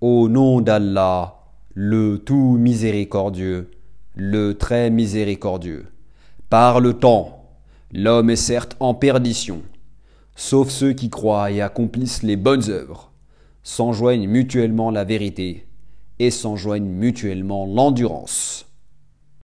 Au nom d'Allah, le tout miséricordieux, le très miséricordieux. Par le temps, l'homme est certes en perdition, sauf ceux qui croient et accomplissent les bonnes œuvres, s'enjoignent mutuellement la vérité et s'enjoignent mutuellement l'endurance.